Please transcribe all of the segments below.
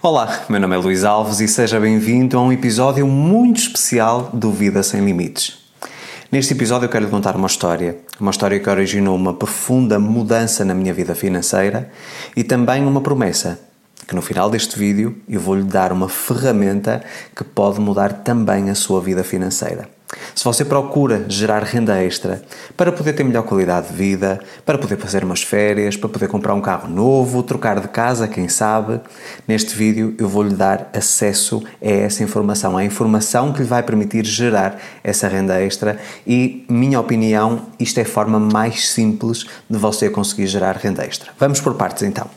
Olá, meu nome é Luís Alves e seja bem-vindo a um episódio muito especial do Vida Sem Limites. Neste episódio eu quero lhe contar uma história, uma história que originou uma profunda mudança na minha vida financeira e também uma promessa, que no final deste vídeo eu vou lhe dar uma ferramenta que pode mudar também a sua vida financeira. Se você procura gerar renda extra para poder ter melhor qualidade de vida, para poder fazer umas férias, para poder comprar um carro novo, trocar de casa, quem sabe, neste vídeo eu vou lhe dar acesso a essa informação, a informação que lhe vai permitir gerar essa renda extra e, minha opinião, isto é a forma mais simples de você conseguir gerar renda extra. Vamos por partes então.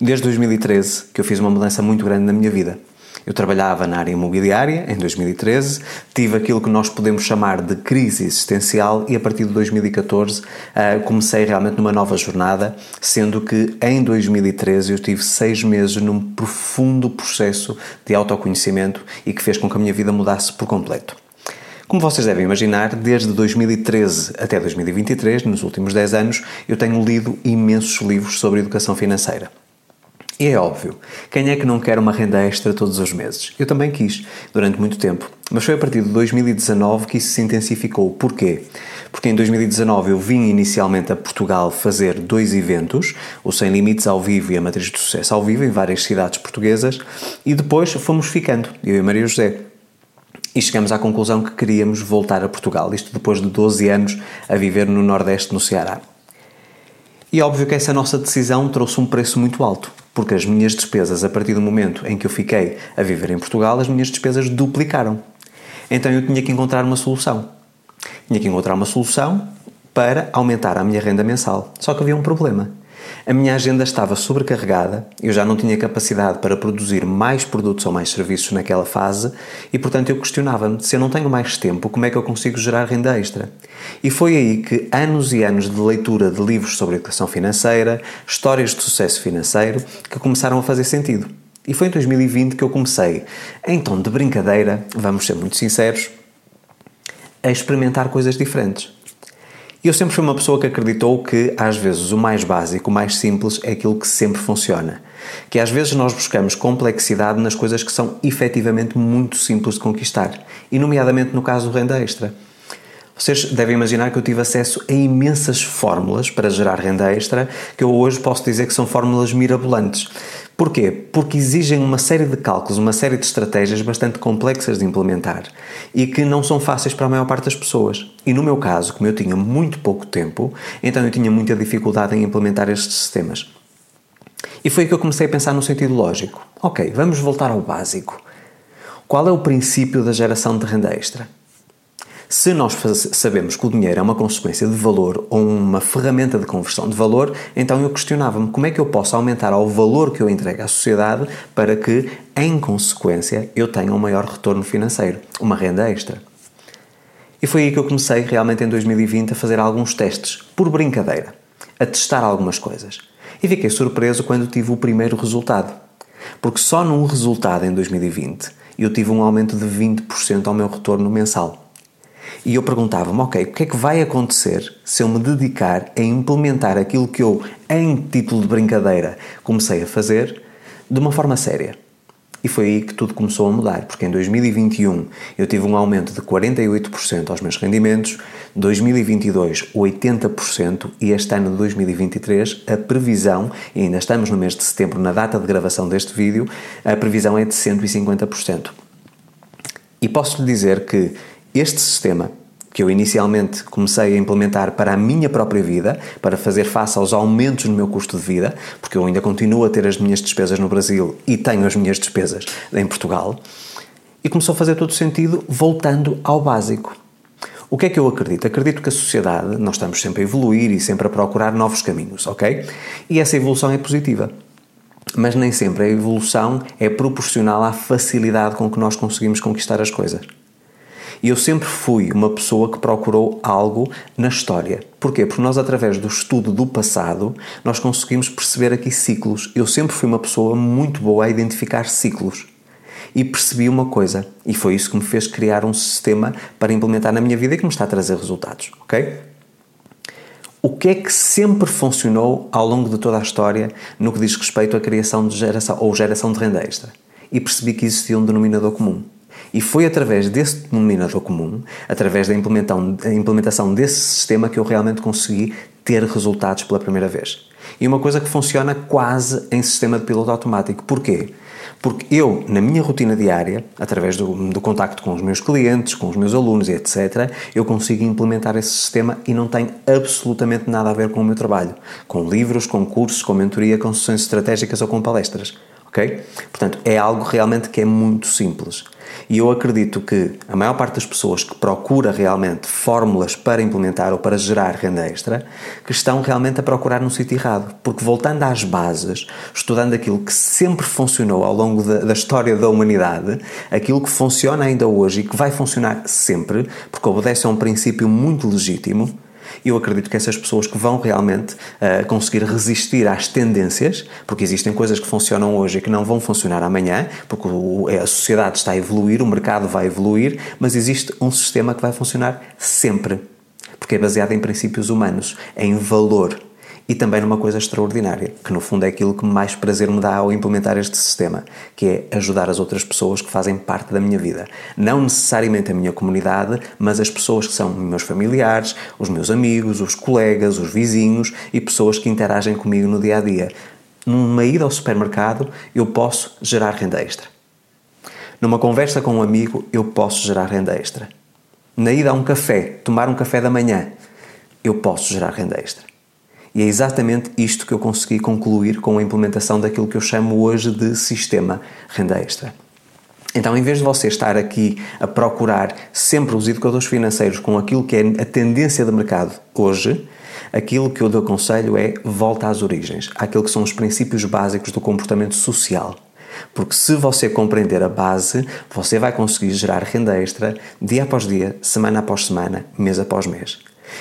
Desde 2013 que eu fiz uma mudança muito grande na minha vida. Eu trabalhava na área imobiliária em 2013, tive aquilo que nós podemos chamar de crise existencial e a partir de 2014 uh, comecei realmente numa nova jornada, sendo que em 2013 eu tive seis meses num profundo processo de autoconhecimento e que fez com que a minha vida mudasse por completo. Como vocês devem imaginar, desde 2013 até 2023, nos últimos 10 anos, eu tenho lido imensos livros sobre educação financeira. E é óbvio, quem é que não quer uma renda extra todos os meses? Eu também quis, durante muito tempo. Mas foi a partir de 2019 que isso se intensificou. Porquê? Porque em 2019 eu vim inicialmente a Portugal fazer dois eventos, o Sem Limites ao vivo e a Matriz de Sucesso ao vivo, em várias cidades portuguesas, e depois fomos ficando, eu e Maria José. E chegamos à conclusão que queríamos voltar a Portugal, isto depois de 12 anos a viver no Nordeste, no Ceará. E óbvio que essa nossa decisão trouxe um preço muito alto porque as minhas despesas, a partir do momento em que eu fiquei a viver em Portugal, as minhas despesas duplicaram. Então eu tinha que encontrar uma solução. Tinha que encontrar uma solução para aumentar a minha renda mensal. Só que havia um problema. A minha agenda estava sobrecarregada, eu já não tinha capacidade para produzir mais produtos ou mais serviços naquela fase e, portanto, eu questionava-me: se eu não tenho mais tempo, como é que eu consigo gerar renda extra? E foi aí que anos e anos de leitura de livros sobre educação financeira, histórias de sucesso financeiro, que começaram a fazer sentido. E foi em 2020 que eu comecei, tom de brincadeira, vamos ser muito sinceros, a experimentar coisas diferentes. E eu sempre fui uma pessoa que acreditou que, às vezes, o mais básico, o mais simples é aquilo que sempre funciona. Que às vezes nós buscamos complexidade nas coisas que são efetivamente muito simples de conquistar, e, nomeadamente, no caso do renda extra. Vocês devem imaginar que eu tive acesso a imensas fórmulas para gerar renda extra, que eu hoje posso dizer que são fórmulas mirabolantes. Porquê? Porque exigem uma série de cálculos, uma série de estratégias bastante complexas de implementar e que não são fáceis para a maior parte das pessoas. E no meu caso, como eu tinha muito pouco tempo, então eu tinha muita dificuldade em implementar estes sistemas. E foi aí que eu comecei a pensar no sentido lógico. Ok, vamos voltar ao básico. Qual é o princípio da geração de renda extra? Se nós sabemos que o dinheiro é uma consequência de valor ou uma ferramenta de conversão de valor, então eu questionava-me como é que eu posso aumentar o valor que eu entrego à sociedade para que, em consequência, eu tenha um maior retorno financeiro, uma renda extra. E foi aí que eu comecei realmente em 2020 a fazer alguns testes, por brincadeira, a testar algumas coisas. E fiquei surpreso quando tive o primeiro resultado. Porque só num resultado em 2020 eu tive um aumento de 20% ao meu retorno mensal. E eu perguntava-me, ok, o que é que vai acontecer se eu me dedicar a implementar aquilo que eu, em título de brincadeira, comecei a fazer de uma forma séria? E foi aí que tudo começou a mudar, porque em 2021 eu tive um aumento de 48% aos meus rendimentos, 2022 80% e este ano de 2023 a previsão, e ainda estamos no mês de setembro, na data de gravação deste vídeo, a previsão é de 150%. E posso lhe dizer que este sistema, que eu inicialmente comecei a implementar para a minha própria vida, para fazer face aos aumentos no meu custo de vida, porque eu ainda continuo a ter as minhas despesas no Brasil e tenho as minhas despesas em Portugal, e começou a fazer todo sentido voltando ao básico. O que é que eu acredito? Acredito que a sociedade, nós estamos sempre a evoluir e sempre a procurar novos caminhos, ok? E essa evolução é positiva. Mas nem sempre a evolução é proporcional à facilidade com que nós conseguimos conquistar as coisas. E eu sempre fui uma pessoa que procurou algo na história. Porquê? Porque nós, através do estudo do passado, nós conseguimos perceber aqui ciclos. Eu sempre fui uma pessoa muito boa a identificar ciclos. E percebi uma coisa, e foi isso que me fez criar um sistema para implementar na minha vida e que me está a trazer resultados, ok? o que é que sempre funcionou ao longo de toda a história no que diz respeito à criação de geração ou geração de renda extra. E percebi que existia um denominador comum. E foi através desse denominador comum, através da implementação desse sistema, que eu realmente consegui ter resultados pela primeira vez. E uma coisa que funciona quase em sistema de piloto automático. Porquê? Porque eu, na minha rotina diária, através do, do contacto com os meus clientes, com os meus alunos etc., eu consigo implementar esse sistema e não tem absolutamente nada a ver com o meu trabalho. Com livros, com cursos, com mentoria, com sessões estratégicas ou com palestras. Ok? Portanto, é algo realmente que é muito simples. E eu acredito que a maior parte das pessoas que procura realmente fórmulas para implementar ou para gerar renda extra, que estão realmente a procurar no sítio errado. Porque voltando às bases, estudando aquilo que sempre funcionou ao longo da, da história da humanidade, aquilo que funciona ainda hoje e que vai funcionar sempre, porque obedece a um princípio muito legítimo, eu acredito que essas pessoas que vão realmente uh, conseguir resistir às tendências, porque existem coisas que funcionam hoje e que não vão funcionar amanhã, porque o, a sociedade está a evoluir, o mercado vai evoluir, mas existe um sistema que vai funcionar sempre, porque é baseado em princípios humanos, em valor e também numa coisa extraordinária, que no fundo é aquilo que mais prazer me dá ao implementar este sistema, que é ajudar as outras pessoas que fazem parte da minha vida. Não necessariamente a minha comunidade, mas as pessoas que são meus familiares, os meus amigos, os colegas, os vizinhos e pessoas que interagem comigo no dia a dia. Numa ida ao supermercado, eu posso gerar renda extra. Numa conversa com um amigo, eu posso gerar renda extra. Na ida a um café, tomar um café da manhã, eu posso gerar renda extra. E é exatamente isto que eu consegui concluir com a implementação daquilo que eu chamo hoje de sistema renda extra. Então, em vez de você estar aqui a procurar sempre os educadores financeiros com aquilo que é a tendência de mercado hoje, aquilo que eu dou conselho é volta às origens, àquilo que são os princípios básicos do comportamento social. Porque se você compreender a base, você vai conseguir gerar renda extra dia após dia, semana após semana, mês após mês.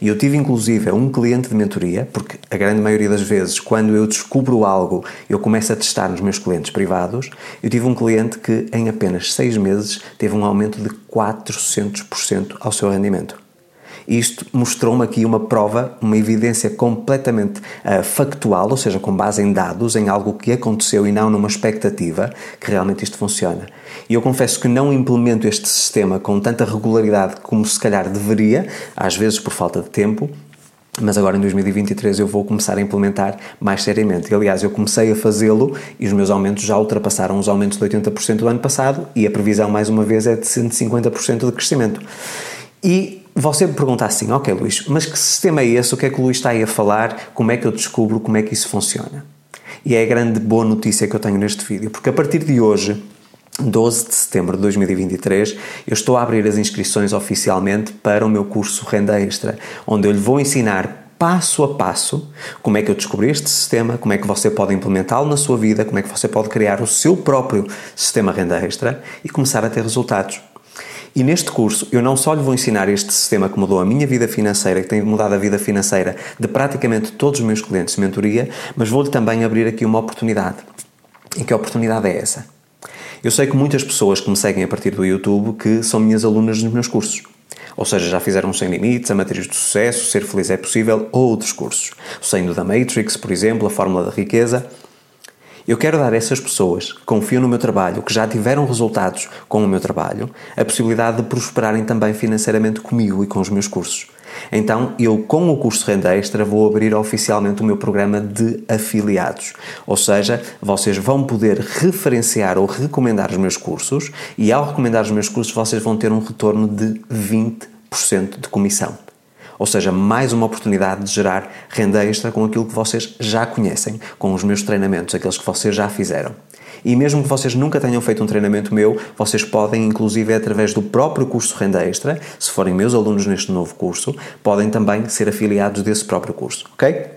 E eu tive inclusive um cliente de mentoria, porque a grande maioria das vezes, quando eu descubro algo, eu começo a testar nos meus clientes privados. Eu tive um cliente que em apenas seis meses teve um aumento de 400% ao seu rendimento. Isto mostrou-me aqui uma prova, uma evidência completamente uh, factual, ou seja, com base em dados, em algo que aconteceu e não numa expectativa, que realmente isto funciona. E eu confesso que não implemento este sistema com tanta regularidade como se calhar deveria, às vezes por falta de tempo, mas agora em 2023 eu vou começar a implementar mais seriamente. Aliás, eu comecei a fazê-lo e os meus aumentos já ultrapassaram os aumentos de 80% do ano passado e a previsão, mais uma vez, é de 150% de crescimento. E você me pergunta assim, ok Luís, mas que sistema é esse? O que é que o Luís está aí a falar? Como é que eu descubro como é que isso funciona? E é a grande boa notícia que eu tenho neste vídeo, porque a partir de hoje 12 de setembro de 2023, eu estou a abrir as inscrições oficialmente para o meu curso Renda Extra, onde eu lhe vou ensinar passo a passo como é que eu descobri este sistema, como é que você pode implementá-lo na sua vida, como é que você pode criar o seu próprio sistema Renda Extra e começar a ter resultados. E neste curso eu não só lhe vou ensinar este sistema que mudou a minha vida financeira, que tem mudado a vida financeira de praticamente todos os meus clientes de mentoria, mas vou-lhe também abrir aqui uma oportunidade. E que oportunidade é essa? Eu sei que muitas pessoas que me seguem a partir do YouTube que são minhas alunas nos meus cursos. Ou seja, já fizeram Sem Limites, a Matérias de Sucesso, Ser Feliz é Possível ou outros cursos. Saindo da Matrix, por exemplo, a Fórmula da Riqueza. Eu quero dar a essas pessoas que confiam no meu trabalho, que já tiveram resultados com o meu trabalho, a possibilidade de prosperarem também financeiramente comigo e com os meus cursos. Então, eu com o curso Renda Extra vou abrir oficialmente o meu programa de afiliados. Ou seja, vocês vão poder referenciar ou recomendar os meus cursos e ao recomendar os meus cursos vocês vão ter um retorno de 20% de comissão. Ou seja, mais uma oportunidade de gerar renda extra com aquilo que vocês já conhecem, com os meus treinamentos, aqueles que vocês já fizeram. E mesmo que vocês nunca tenham feito um treinamento meu, vocês podem, inclusive, através do próprio curso Renda Extra, se forem meus alunos neste novo curso, podem também ser afiliados desse próprio curso, ok?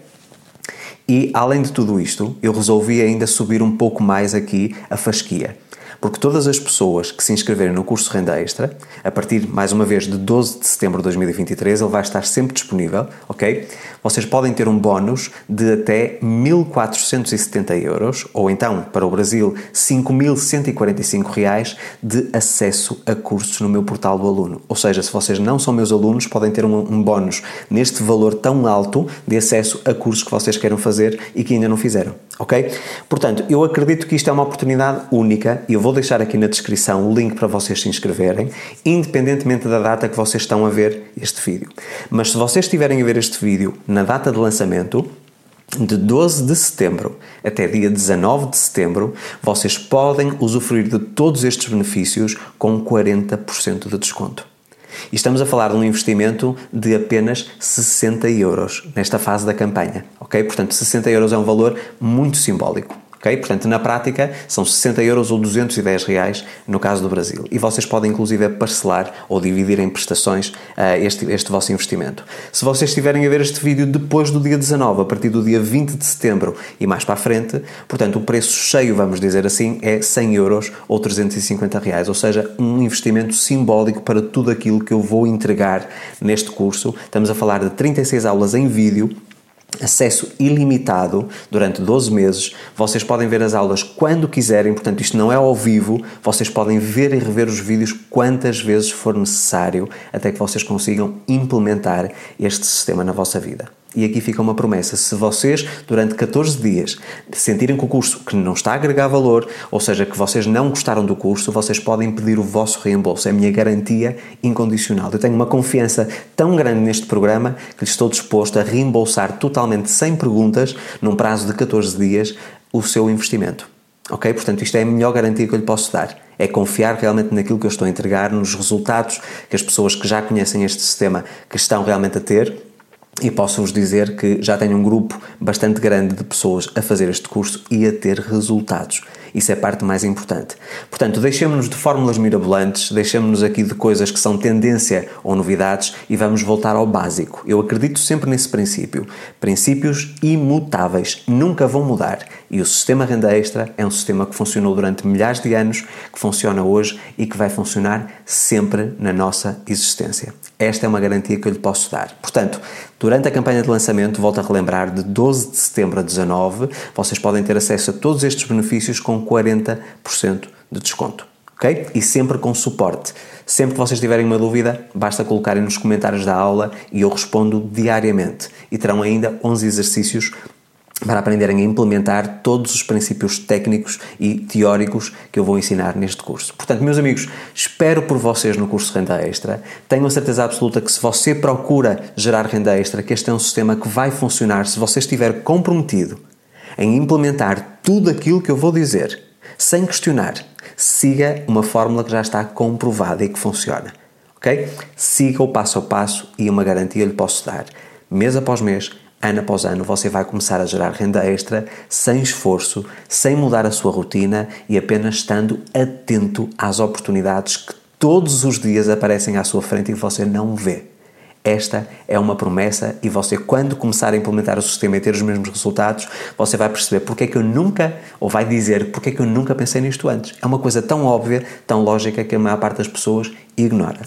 E além de tudo isto, eu resolvi ainda subir um pouco mais aqui a fasquia. Porque todas as pessoas que se inscreverem no curso Renda Extra, a partir, mais uma vez, de 12 de setembro de 2023, ele vai estar sempre disponível, ok? Vocês podem ter um bónus de até 1.470 euros, ou então, para o Brasil, 5.145 reais de acesso a cursos no meu portal do aluno. Ou seja, se vocês não são meus alunos, podem ter um, um bónus neste valor tão alto de acesso a cursos que vocês queiram fazer e que ainda não fizeram, ok? Portanto, eu acredito que isto é uma oportunidade única e eu vou deixar aqui na descrição o link para vocês se inscreverem, independentemente da data que vocês estão a ver este vídeo. Mas se vocês estiverem a ver este vídeo na data de lançamento, de 12 de setembro até dia 19 de setembro, vocês podem usufruir de todos estes benefícios com 40% de desconto. E estamos a falar de um investimento de apenas 60 euros nesta fase da campanha, ok? Portanto, 60 euros é um valor muito simbólico. Okay? Portanto, na prática, são 60 euros ou 210 reais no caso do Brasil. E vocês podem, inclusive, parcelar ou dividir em prestações uh, este, este vosso investimento. Se vocês estiverem a ver este vídeo depois do dia 19, a partir do dia 20 de setembro e mais para a frente, portanto, o preço cheio, vamos dizer assim, é 100 euros ou 350 reais. Ou seja, um investimento simbólico para tudo aquilo que eu vou entregar neste curso. Estamos a falar de 36 aulas em vídeo acesso ilimitado durante 12 meses. Vocês podem ver as aulas quando quiserem, portanto, isto não é ao vivo. Vocês podem ver e rever os vídeos quantas vezes for necessário até que vocês consigam implementar este sistema na vossa vida. E aqui fica uma promessa: se vocês, durante 14 dias, sentirem que o curso que não está a agregar valor, ou seja, que vocês não gostaram do curso, vocês podem pedir o vosso reembolso. É a minha garantia incondicional. Eu tenho uma confiança tão grande neste programa que estou disposto a reembolsar totalmente, sem perguntas, num prazo de 14 dias, o seu investimento. Ok? Portanto, isto é a melhor garantia que eu lhe posso dar. É confiar realmente naquilo que eu estou a entregar, nos resultados que as pessoas que já conhecem este sistema que estão realmente a ter e posso-vos dizer que já tenho um grupo bastante grande de pessoas a fazer este curso e a ter resultados. Isso é a parte mais importante. Portanto, deixemos-nos de fórmulas mirabolantes, deixemos-nos aqui de coisas que são tendência ou novidades e vamos voltar ao básico. Eu acredito sempre nesse princípio. Princípios imutáveis, nunca vão mudar. E o sistema renda extra é um sistema que funcionou durante milhares de anos, que funciona hoje e que vai funcionar sempre na nossa existência. Esta é uma garantia que eu lhe posso dar. Portanto, durante a campanha de lançamento, volto a relembrar, de 12 de setembro a 19, vocês podem ter acesso a todos estes benefícios com 40% de desconto. ok? E sempre com suporte. Sempre que vocês tiverem uma dúvida, basta colocarem nos comentários da aula e eu respondo diariamente. E terão ainda 11 exercícios para aprenderem a implementar todos os princípios técnicos e teóricos que eu vou ensinar neste curso. Portanto, meus amigos, espero por vocês no curso Renda Extra. Tenho a certeza absoluta que se você procura gerar renda extra, que este é um sistema que vai funcionar se você estiver comprometido em implementar tudo aquilo que eu vou dizer, sem questionar. Siga uma fórmula que já está comprovada e que funciona. Ok? Siga o passo a passo e uma garantia lhe posso dar. Mês após mês, ano após ano, você vai começar a gerar renda extra sem esforço, sem mudar a sua rotina e apenas estando atento às oportunidades que todos os dias aparecem à sua frente e você não vê. Esta é uma promessa e você, quando começar a implementar o sistema e ter os mesmos resultados, você vai perceber porque é que eu nunca, ou vai dizer porque é que eu nunca pensei nisto antes. É uma coisa tão óbvia, tão lógica que a maior parte das pessoas ignora.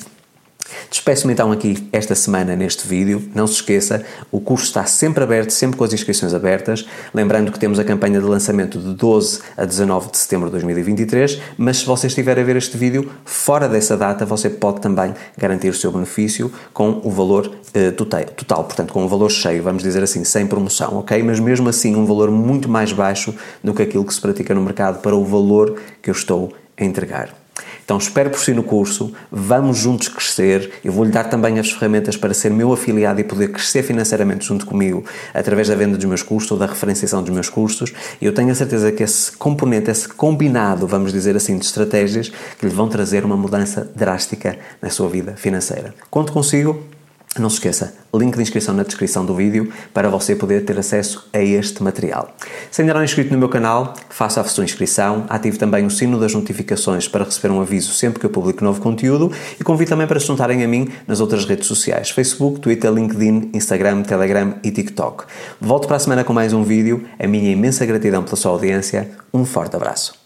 Despeço-me então aqui esta semana neste vídeo. Não se esqueça, o curso está sempre aberto, sempre com as inscrições abertas. Lembrando que temos a campanha de lançamento de 12 a 19 de setembro de 2023, mas se você estiver a ver este vídeo fora dessa data, você pode também garantir o seu benefício com o valor uh, total, total, portanto, com o valor cheio, vamos dizer assim, sem promoção, ok? Mas mesmo assim, um valor muito mais baixo do que aquilo que se pratica no mercado para o valor que eu estou a entregar. Então espero por si no curso, vamos juntos crescer. Eu vou-lhe dar também as ferramentas para ser meu afiliado e poder crescer financeiramente junto comigo através da venda dos meus cursos ou da referenciação dos meus cursos. E eu tenho a certeza que esse componente, esse combinado, vamos dizer assim, de estratégias que lhe vão trazer uma mudança drástica na sua vida financeira. Conto consigo não se esqueça, link de inscrição na descrição do vídeo para você poder ter acesso a este material. Se ainda não é inscrito no meu canal, faça a sua inscrição, ative também o sino das notificações para receber um aviso sempre que eu publico novo conteúdo e convido também para se juntarem a mim nas outras redes sociais, Facebook, Twitter, LinkedIn, Instagram, Telegram e TikTok. Volto para a semana com mais um vídeo, a minha imensa gratidão pela sua audiência, um forte abraço.